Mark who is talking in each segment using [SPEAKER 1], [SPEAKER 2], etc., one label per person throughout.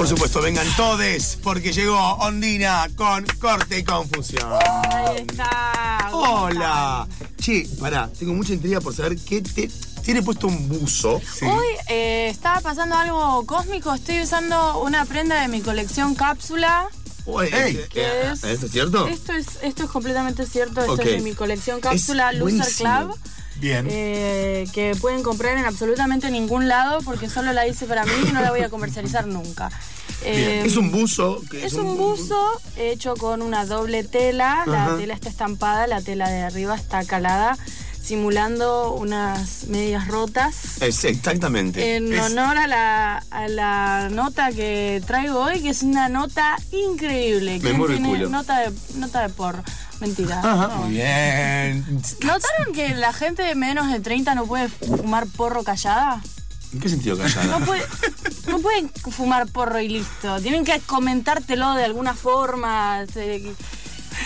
[SPEAKER 1] Por supuesto, vengan todes, porque llegó Ondina con corte y confusión.
[SPEAKER 2] Ahí está.
[SPEAKER 1] Hola. Che, pará, tengo mucha intriga por saber qué te. Tiene puesto un buzo.
[SPEAKER 2] Hoy eh, estaba pasando algo cósmico. Estoy usando una prenda de mi colección cápsula.
[SPEAKER 1] Uy,
[SPEAKER 3] Ey,
[SPEAKER 2] ¿qué
[SPEAKER 1] eh,
[SPEAKER 2] es?
[SPEAKER 1] ¿Esto es cierto?
[SPEAKER 2] Esto es, esto es completamente cierto. Esto es de mi colección cápsula
[SPEAKER 1] Es
[SPEAKER 2] Loser
[SPEAKER 1] buenísimo.
[SPEAKER 2] Club.
[SPEAKER 3] Bien.
[SPEAKER 2] eh, que pueden comprar en absolutamente ningún lado porque solo la hice para mí y no la voy a comercializar nunca. Eh,
[SPEAKER 1] Es un buzo. que
[SPEAKER 2] Es un buzo hecho con una doble tela. La tela está estampada, la tela de arriba está calada, simulando unas medias rotas.
[SPEAKER 1] Es, exactamente.
[SPEAKER 2] En
[SPEAKER 3] Es-
[SPEAKER 2] honor a la, a la nota que traigo hoy, que es una nota increíble. ¿Quién
[SPEAKER 1] muero el
[SPEAKER 2] tiene
[SPEAKER 1] culo.
[SPEAKER 2] Nota de, nota de porro. Mentira.
[SPEAKER 1] Ajá,
[SPEAKER 2] No.
[SPEAKER 1] muy bien.
[SPEAKER 2] ¿Notaron que la gente de menos de 30 no puede fumar porro callada?
[SPEAKER 1] ¿En qué sentido callada?
[SPEAKER 2] No, puede, no pueden fumar porro y listo. Tienen que comentártelo de alguna forma. se-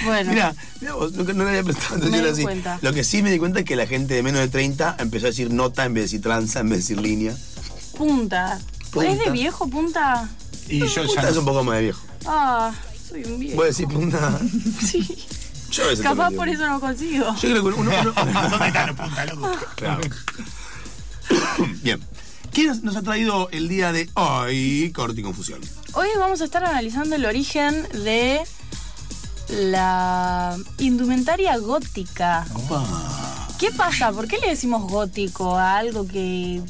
[SPEAKER 2] Bueno.
[SPEAKER 1] Mira, no, no le había prestado
[SPEAKER 2] Me
[SPEAKER 1] atención
[SPEAKER 2] di
[SPEAKER 1] así.
[SPEAKER 2] cuenta.
[SPEAKER 1] Lo que sí me di cuenta es que la gente de menos de 30 empezó a decir nota en vez de decir tranza, en vez de decir línea.
[SPEAKER 2] Punta.
[SPEAKER 1] Punta.
[SPEAKER 2] ¿Es de viejo, punta?
[SPEAKER 3] Y yo
[SPEAKER 1] Punta
[SPEAKER 3] ya
[SPEAKER 1] es un poco más de viejo.
[SPEAKER 2] Ah, soy un viejo.
[SPEAKER 1] Voy a decir punta.
[SPEAKER 2] Sí.
[SPEAKER 1] Yo a
[SPEAKER 2] Capaz por eso no consigo.
[SPEAKER 1] Yo creo que uno. uno-
[SPEAKER 3] ¿Dónde están los punta, loco?
[SPEAKER 1] Claro. Bien. ¿Quién nos- nos ha traído el día de hoy Corte y Confusión?
[SPEAKER 2] Hoy vamos a estar analizando el origen de la indumentaria gótica. ¿Qué pasa? ¿Por qué le decimos gótico a algo que...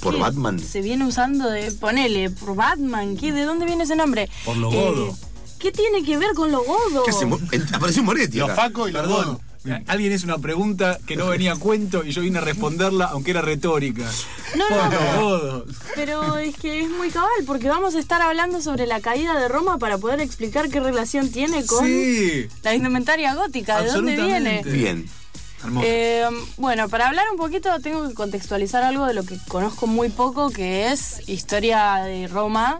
[SPEAKER 1] ¿Por
[SPEAKER 2] que
[SPEAKER 1] Batman?
[SPEAKER 2] Se viene usando de... Ponele, por Batman. ¿Qué, ¿De dónde viene ese nombre?
[SPEAKER 3] Por lo godo.
[SPEAKER 2] ¿Qué tiene que ver con lo godo?
[SPEAKER 1] En- Apareció Moretti.
[SPEAKER 3] Los
[SPEAKER 1] acá.
[SPEAKER 3] Faco y los
[SPEAKER 4] Perdón,
[SPEAKER 3] Godo.
[SPEAKER 4] Alguien hizo una pregunta que no venía a cuento y yo vine a responderla, aunque era retórica.
[SPEAKER 2] No, no, pero-. Pero es que es muy cabal, porque vamos a estar hablando sobre la caída de Roma para poder explicar qué relación tiene con
[SPEAKER 4] Sí,
[SPEAKER 2] la indumentaria gótica, de dónde viene.
[SPEAKER 4] absolutamente.
[SPEAKER 1] Bien.
[SPEAKER 4] hermoso.
[SPEAKER 2] Eh, bueno, para hablar un poquito tengo que contextualizar algo de lo que conozco muy poco, que es historia de Roma.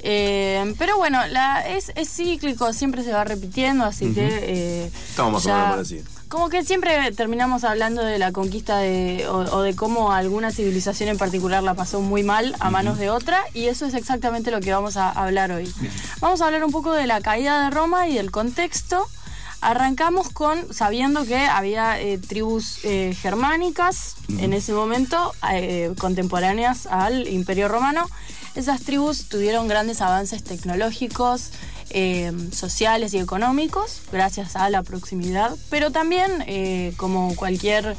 [SPEAKER 2] Eh, pero bueno, la, es, es cíclico, siempre se va repitiendo, así que... eh,
[SPEAKER 1] Estamos
[SPEAKER 2] ya-
[SPEAKER 1] por así.
[SPEAKER 2] Como que siempre terminamos hablando de la conquista de, o, o de cómo alguna civilización en particular la pasó muy mal a manos de otra, y eso es exactamente lo que vamos a hablar hoy. Vamos a hablar un poco de la caída de Roma y del contexto. Arrancamos con sabiendo que había eh, tribus eh, germánicas en ese momento, eh, contemporáneas al Imperio Romano. Esas tribus tuvieron grandes avances tecnológicos, eh, sociales y económicos, gracias a la proximidad, pero también, eh, como cualquier,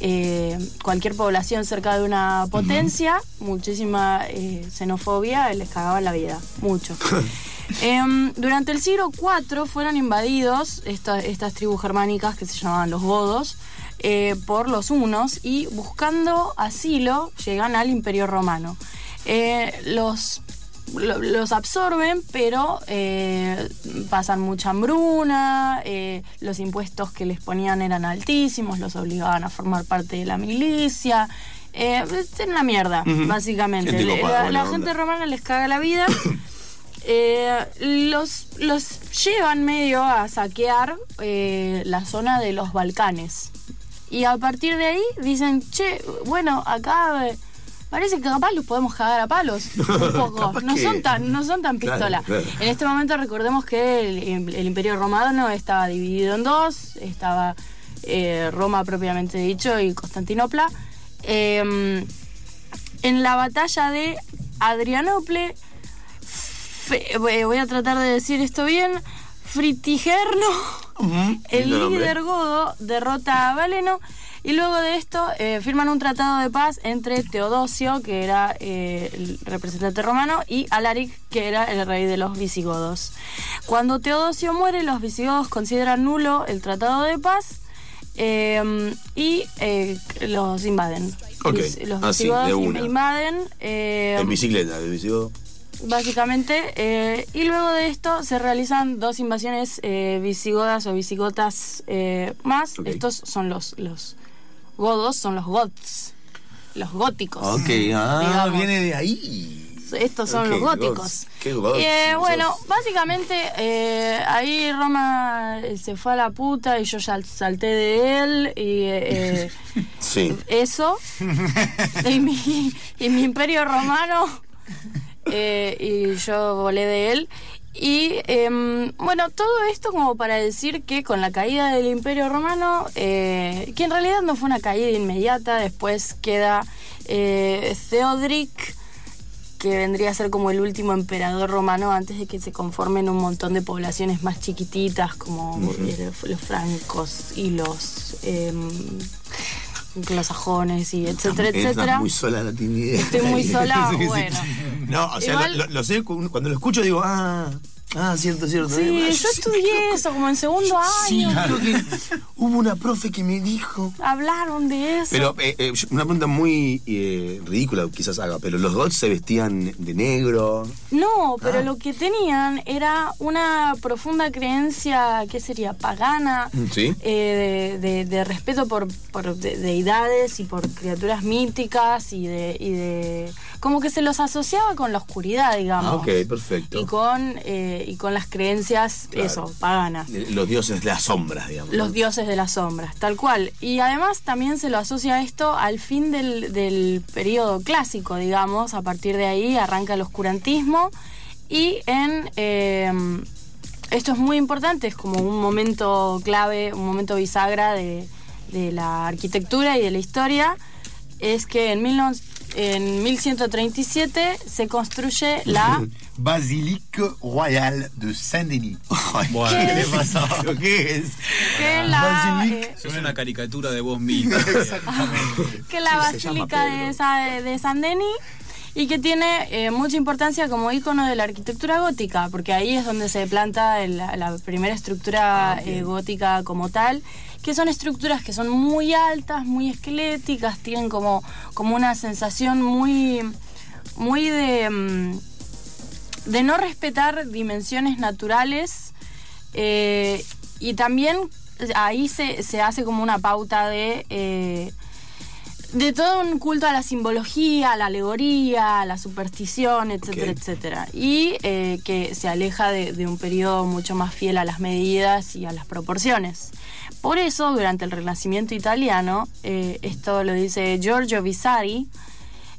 [SPEAKER 2] eh, cualquier población cerca de una potencia, muchísima xenofobia les cagaba la vida, mucho. Em, durante el siglo IV fueron invadidos esta- estas tribus germánicas que se llamaban los godos por los hunos y buscando asilo llegan al imperio romano. Eh, los, lo- los absorben, pero eh, pasan mucha hambruna, eh, los impuestos que les ponían eran altísimos, los obligaban a formar parte de la milicia. Eh, es una mierda, básicamente.
[SPEAKER 1] Gente
[SPEAKER 2] la gente romana les caga la vida. Eh, los, los llevan medio a saquear eh, la zona de los Balcanes. Y a partir de ahí dicen, che, bueno, acá parece que capaz los podemos cagar a palos un poco. No
[SPEAKER 1] que-
[SPEAKER 2] son tan, no son tan pistola.
[SPEAKER 1] claro.
[SPEAKER 2] En este momento recordemos que el, el Imperio Romano estaba dividido en dos, estaba eh, Roma propiamente dicho y Constantinopla. Eh, en la batalla de Adrianople, Fe- eh, voy a tratar de decir esto bien, Fritigerno, el líder godo, derrota a Valeno y luego de esto eh, firman un tratado de paz entre Teodosio, que era eh, el representante romano, y Alaric, que era el rey de los visigodos. Cuando Teodosio muere, los visigodos consideran nulo el tratado de paz eh, y eh, los invaden.
[SPEAKER 1] Ok,
[SPEAKER 2] Vis- Los
[SPEAKER 1] así,
[SPEAKER 2] visigodos invaden. eh,
[SPEAKER 1] En bicicleta, de visigodo.
[SPEAKER 2] básicamente. eh, y luego de esto se realizan dos invasiones eh, visigodas o visigotas eh, más. Estos son los, los godos, son los goths, los góticos.
[SPEAKER 1] Ok, ah,
[SPEAKER 2] digamos.
[SPEAKER 1] viene de ahí.
[SPEAKER 2] Estos son los góticos.
[SPEAKER 1] Qué
[SPEAKER 2] Eh, bueno, básicamente eh, ahí Roma eh, se fue a la puta y yo ya salté de él y eh,
[SPEAKER 1] Sí.
[SPEAKER 2] eso. y, mi, y mi imperio romano eh, y yo volé de él. Y em, bueno, todo esto como para decir que con la caída del Imperio Romano, eh, que en realidad no fue una caída inmediata, después queda eh, Theodoric, que vendría a ser como el último emperador romano antes de que se conformen un montón de poblaciones más chiquititas como eh, los francos y los los sajones y etcétera,
[SPEAKER 1] Estás
[SPEAKER 2] etcétera.
[SPEAKER 1] muy sola la timidez.
[SPEAKER 2] Estoy muy sola,
[SPEAKER 1] Sí, sí.
[SPEAKER 2] bueno.
[SPEAKER 1] No, o sea,
[SPEAKER 2] Igual-
[SPEAKER 1] lo, lo- lo sé cu- cuando lo escucho digo, ah, ah, cierto, cierto.
[SPEAKER 2] Sí,
[SPEAKER 1] Ah,
[SPEAKER 2] yo
[SPEAKER 1] sí,
[SPEAKER 2] estudié eso como en segundo
[SPEAKER 1] Sí,
[SPEAKER 2] año.
[SPEAKER 1] creo que hubo una profe que me dijo.
[SPEAKER 2] Hablaron de eso.
[SPEAKER 1] Pero eh, eh, una pregunta muy eh, ridícula quizás haga, pero los goths se vestían de negro.
[SPEAKER 2] No, pero
[SPEAKER 1] Ah.
[SPEAKER 2] lo que tenían era una profunda creencia, ¿qué sería? Pagana,
[SPEAKER 1] Mm, sí.
[SPEAKER 2] eh, de, de- de respeto por, por de- deidades y por criaturas míticas y de, y de... Como que se los asociaba con la oscuridad, digamos.
[SPEAKER 1] Ah, ok, perfecto.
[SPEAKER 2] Y con, eh, y con las creencias,
[SPEAKER 1] Claro.
[SPEAKER 2] eso, paganas.
[SPEAKER 1] Eh, Los dioses de las sombras, digamos.
[SPEAKER 2] Los dioses de las sombras, tal cual. Y además también se lo asocia esto al fin del, del periodo clásico, digamos. A partir de ahí arranca el oscurantismo. Y en. eh, esto es muy importante, es como un momento clave, un momento bisagra de, de la arquitectura y de la historia. Es que en, 19 en 1137 se construye la.
[SPEAKER 3] Basilique royale de Saint-Denis.
[SPEAKER 4] Bueno.
[SPEAKER 1] ¿Qué
[SPEAKER 2] ¿Qué
[SPEAKER 1] le
[SPEAKER 2] es?
[SPEAKER 1] pasa? ¿Qué es?
[SPEAKER 2] que la,
[SPEAKER 3] Basilique.
[SPEAKER 2] eh,
[SPEAKER 4] Es una caricatura de vos mismo.
[SPEAKER 2] que la
[SPEAKER 1] llama
[SPEAKER 2] Basílica
[SPEAKER 1] Pedro.
[SPEAKER 2] de, de San Denis y que tiene eh, mucha importancia como ícono de la arquitectura gótica, porque ahí es donde se planta el- la, primera estructura
[SPEAKER 1] Ah,
[SPEAKER 2] eh, gótica como tal, que son estructuras que son muy altas, muy esqueléticas, tienen como, como una sensación muy, muy de, mm, de no respetar dimensiones naturales eh, y también ahí se, se hace como una pauta de, de todo un culto a la simbología, a la alegoría, a la superstición, etcétera,
[SPEAKER 1] Ok.
[SPEAKER 2] etcétera. Y eh, que se aleja de, de un periodo mucho más fiel a las medidas y a las proporciones. Por eso, durante el Renacimiento italiano, eh, esto lo dice Giorgio Vasari,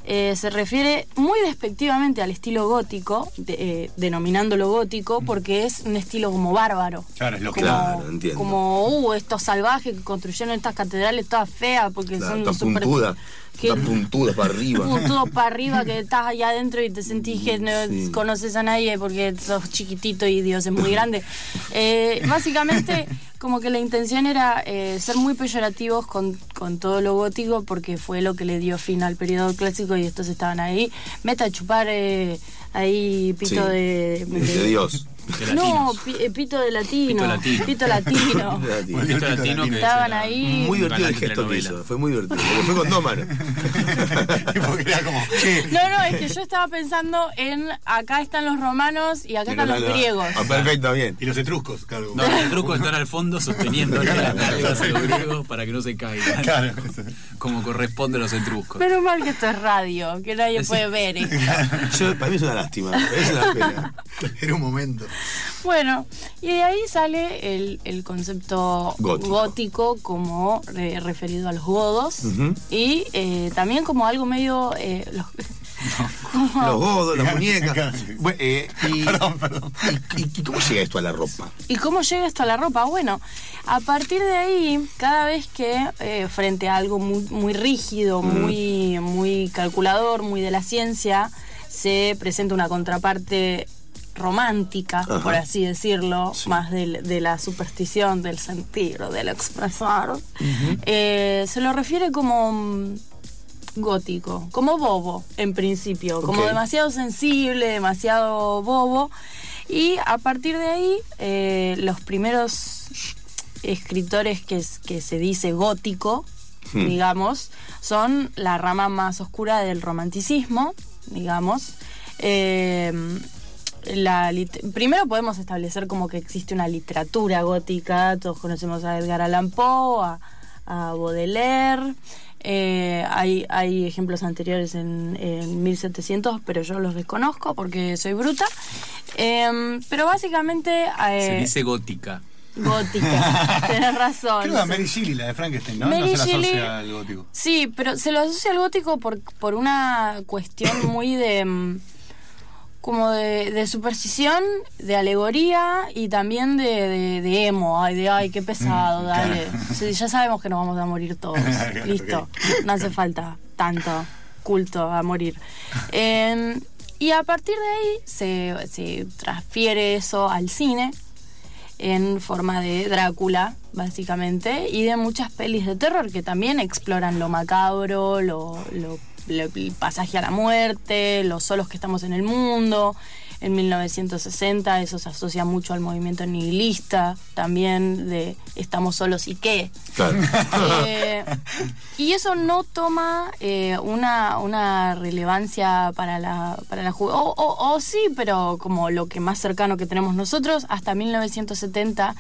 [SPEAKER 2] eh, se refiere muy despectivamente al estilo gótico, de- eh, denominándolo gótico, porque es un estilo como bárbaro.
[SPEAKER 3] Claro, es lo que
[SPEAKER 2] Como,
[SPEAKER 1] Claro, entiendo.
[SPEAKER 2] como, uh, estos salvajes que construyeron estas catedrales todas feas porque
[SPEAKER 1] Claro,
[SPEAKER 2] son súper-. Que-
[SPEAKER 1] puntuda para arriba.
[SPEAKER 2] puntudo para arriba que estás allá adentro y te sentís que no
[SPEAKER 1] Sí.
[SPEAKER 2] conoces a nadie porque sos chiquitito y Dios es muy grande. Eh, básicamente, como que la intención era eh, ser muy peyorativos con, con todo lo gótico porque fue lo que le dio fin al periodo clásico y estos estaban ahí. Meta a chupar eh, ahí pito
[SPEAKER 1] Sí,
[SPEAKER 2] de,
[SPEAKER 1] de Dios.
[SPEAKER 2] No, eh, pito de latino.
[SPEAKER 4] Pito latino.
[SPEAKER 2] Pito latino.
[SPEAKER 4] Un pito latino que
[SPEAKER 2] Estaban
[SPEAKER 4] es la-
[SPEAKER 2] ahí.
[SPEAKER 1] Muy divertido el gesto que hizo. Fue muy divertido. Porque fue con dos manos.
[SPEAKER 3] Porque era como, che,
[SPEAKER 2] No, no, es que yo estaba pensando en acá están los romanos y acá están los griegos.
[SPEAKER 1] Ah, perfecto, bien.
[SPEAKER 3] y los etruscos, claro.
[SPEAKER 4] No, el truco es estar al fondo sosteniendo las nalgas a los griegos para que no se caigan.
[SPEAKER 3] Claro.
[SPEAKER 4] Como corresponde a los etruscos.
[SPEAKER 2] Menos mal que esto es radio, que nadie puede ver esto.
[SPEAKER 1] Yo, para mí es una lástima. Es una pena.
[SPEAKER 3] Era un momento.
[SPEAKER 2] Bueno, y de ahí sale el, el concepto
[SPEAKER 1] Gótico.
[SPEAKER 2] gótico, como eh, referido a los godos y eh, también como algo medio... eh, los- como-
[SPEAKER 1] Los godos, las muñecas. Bueno, eh, y,
[SPEAKER 3] Perdón, perdón.
[SPEAKER 1] y- y cómo llega esto a la ropa?
[SPEAKER 2] ¿Y cómo llega esto a la ropa? Bueno, a partir de ahí, cada vez que eh, frente a algo muy, muy rígido, muy, muy calculador, muy de la ciencia, se presenta una contraparte romántica,
[SPEAKER 1] Ajá.
[SPEAKER 2] por así decirlo,
[SPEAKER 1] Sí.
[SPEAKER 2] más de, la superstición, del sentir o del expresar, eh, se lo refiere como mm, gótico, como bobo en principio, como demasiado sensible, demasiado bobo. Y a partir de ahí, eh, los primeros escritores que, es- que se dice gótico,
[SPEAKER 1] Hmm.
[SPEAKER 2] digamos, son la rama más oscura del romanticismo, digamos. Eh, la lit- primero podemos establecer como que existe una literatura gótica, todos conocemos a Edgar Allan Poe, a, a Baudelaire, eh, hay, hay ejemplos anteriores en, en 1700, pero yo los desconozco porque soy bruta. Em, pero básicamente... eh,
[SPEAKER 4] Se dice gótica.
[SPEAKER 2] Gótica, tenés razón.
[SPEAKER 3] Creo que a Mary Shelley, la de Frankenstein, ¿no?
[SPEAKER 2] Mary
[SPEAKER 3] no se la
[SPEAKER 2] Shelley-
[SPEAKER 3] asocia al gótico.
[SPEAKER 2] Sí, pero se lo asocia al gótico por, por una cuestión muy de... mm, como de, de superstición, de alegoría y también de, de- de emo, ay, de ay, qué pesado, dale. Sí, ya sabemos que nos vamos a morir todos. Listo. No hace falta tanto culto a morir. Eh, y a partir de ahí se, se transfiere eso al cine en forma de Drácula, básicamente, y de muchas pelis de terror que también exploran lo macabro, lo- lo- el pasaje a la muerte, los solos que estamos en el mundo. En 1960 eso se asocia mucho al movimiento nihilista, también de estamos solos y qué.
[SPEAKER 1] Claro.
[SPEAKER 2] Eh, y eso no toma eh, una, una relevancia para la, para la juventud. O, o- o sí, pero como lo que más cercano que tenemos nosotros, hasta 1970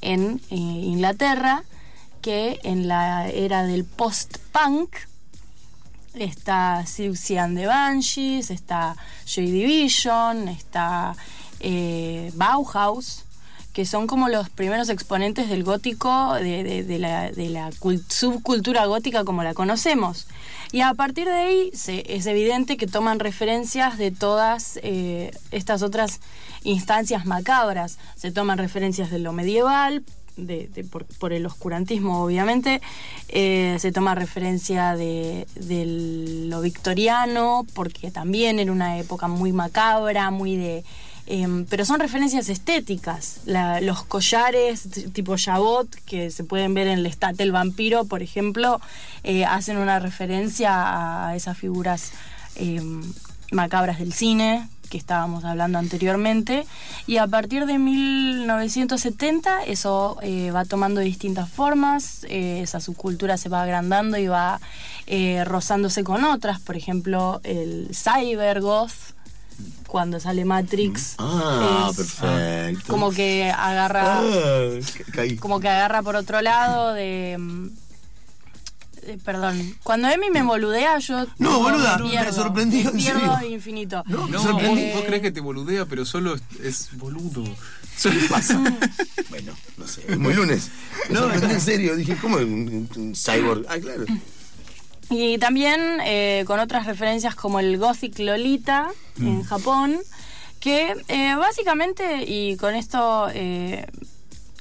[SPEAKER 2] en eh, Inglaterra, que en la era del post-punk está Siouxsie and the Banshees, está Joy Division, está eh, Bauhaus, que son como los primeros exponentes del gótico, de, la, subcultura gótica como la conocemos. Y a partir de ahí es evidente que toman referencias de todas eh, estas otras instancias macabras. Se toman referencias de lo medieval, de, por, el oscurantismo obviamente, eh, se toma referencia de, lo victoriano, porque también era una época muy macabra, muy de... em, pero son referencias estéticas. Los collares tipo Jabot, que se pueden ver en Lestat el vampiro, por ejemplo, eh, hacen una referencia a esas figuras em, macabras del cine que estábamos hablando anteriormente y a partir de 1970 eso eh, va tomando distintas formas eh, esa subcultura se va agrandando y va eh, rozándose con otras por ejemplo el cybergoth cuando sale Matrix
[SPEAKER 1] Ah,
[SPEAKER 2] es
[SPEAKER 1] perfecto.
[SPEAKER 2] como que agarra
[SPEAKER 1] Ah,
[SPEAKER 2] como que agarra por otro lado de mm, eh, perdón cuando Emi me boludea yo
[SPEAKER 1] No, boluda, me
[SPEAKER 2] pierdo,
[SPEAKER 1] sorprendió, en
[SPEAKER 2] pierdo
[SPEAKER 1] serio.
[SPEAKER 2] infinito
[SPEAKER 1] No,
[SPEAKER 4] No,
[SPEAKER 1] sorprendí.
[SPEAKER 4] vos,
[SPEAKER 2] Eh,
[SPEAKER 4] vos crees que te boludea, pero solo es, es boludo.
[SPEAKER 1] ¿Qué pasa? bueno, no sé. Es muy lunes. Me sorprendí en serio. Dije, ¿cómo un, un cyborg? Ah, claro.
[SPEAKER 2] Y también eh, con otras referencias como el Gothic Lolita en Japón, que eh, básicamente, y con esto eh,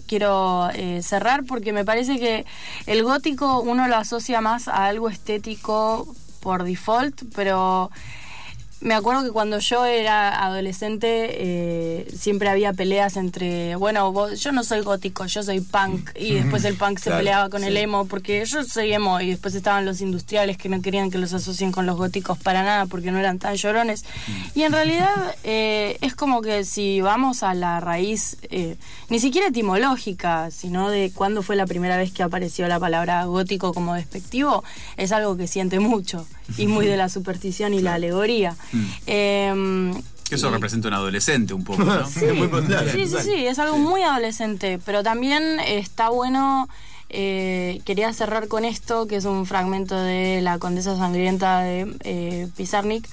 [SPEAKER 2] quiero eh, cerrar, porque me parece que el gótico uno lo asocia más a algo estético por default, pero me acuerdo que cuando yo era adolescente eh, siempre había peleas entre, bueno, vos- yo no soy gótico, yo soy punk, y después el punk se
[SPEAKER 1] Claro,
[SPEAKER 2] peleaba con el emo, porque yo soy emo, y después estaban los industriales que no querían que los asocien con los góticos para nada, porque no eran tan llorones. Y en realidad eh, es como que si vamos a la raíz, eh, ni siquiera etimológica, sino de cuándo fue la primera vez que apareció la palabra gótico como despectivo, es algo que siente mucho, y muy de la superstición y la alegoría. Em,
[SPEAKER 4] Que eso
[SPEAKER 2] y-
[SPEAKER 4] representa un adolescente un poco, ¿no?
[SPEAKER 1] Sí, muy
[SPEAKER 2] Sí, sí, sí, es algo muy adolescente, pero también está bueno, eh, quería cerrar con esto, que es un fragmento de La Condesa Sangrienta de eh, Pizarnik,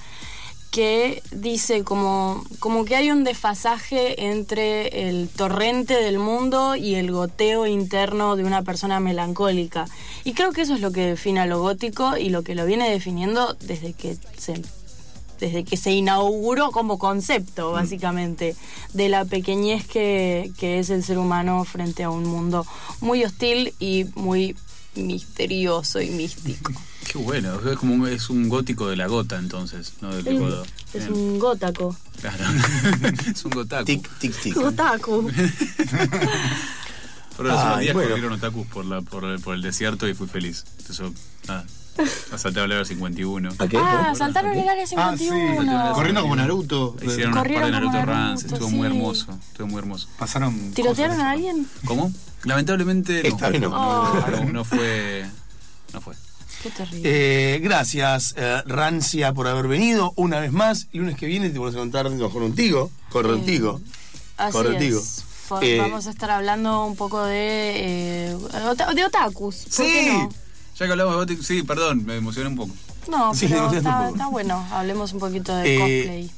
[SPEAKER 2] que dice como, como que hay un desfasaje entre el torrente del mundo y el goteo interno de una persona melancólica. Y creo que eso es lo que define a lo gótico y lo que lo viene definiendo desde que se desde que se inauguró como concepto, básicamente, de la pequeñez que, que es el ser humano frente a un mundo muy hostil y muy misterioso y místico.
[SPEAKER 4] Qué bueno, es como un, es un gótico de la gota entonces, ¿no? Del
[SPEAKER 2] Es
[SPEAKER 4] Bien,
[SPEAKER 2] un gótaco.
[SPEAKER 4] Claro. es un gotaku.
[SPEAKER 1] Tic, tic, tic.
[SPEAKER 2] Gotaku.
[SPEAKER 4] Pero los
[SPEAKER 1] Ay,
[SPEAKER 4] días
[SPEAKER 1] bueno.
[SPEAKER 4] corrieron otakus por, la, por, el, por el desierto y fui feliz. Eso, nada. Asalté a hablar 51.
[SPEAKER 1] ¿A qué?
[SPEAKER 2] Ah, saltaron el área
[SPEAKER 3] Ah, sí.
[SPEAKER 2] 51.
[SPEAKER 3] Corriendo como Naruto.
[SPEAKER 4] Hicieron unas par de Naruto
[SPEAKER 2] como
[SPEAKER 4] Runs,
[SPEAKER 2] Naruto,
[SPEAKER 4] estuvo muy hermoso. Estuvo muy hermoso.
[SPEAKER 3] Pasaron.
[SPEAKER 2] ¿Tirotearon a alguien?
[SPEAKER 4] ¿Cómo? Lamentablemente no.
[SPEAKER 1] No.
[SPEAKER 4] No, no, no fue. No fue.
[SPEAKER 2] Qué terrible.
[SPEAKER 1] Eh, gracias, eh, Rancia, por haber venido una vez más. Lunes que viene te vamos a contar contigo. Contigo.
[SPEAKER 2] Es. Fo-
[SPEAKER 1] Eh,
[SPEAKER 2] Vamos a estar hablando un poco de, eh, ota- de otakus. ¿Por qué no?
[SPEAKER 4] Ya que hablamos de gótico, sí, perdón, me emocioné un poco.
[SPEAKER 2] No,
[SPEAKER 1] Sí,
[SPEAKER 2] pero está, está bueno. Hablemos un poquito de
[SPEAKER 1] Eh,
[SPEAKER 2] cosplay.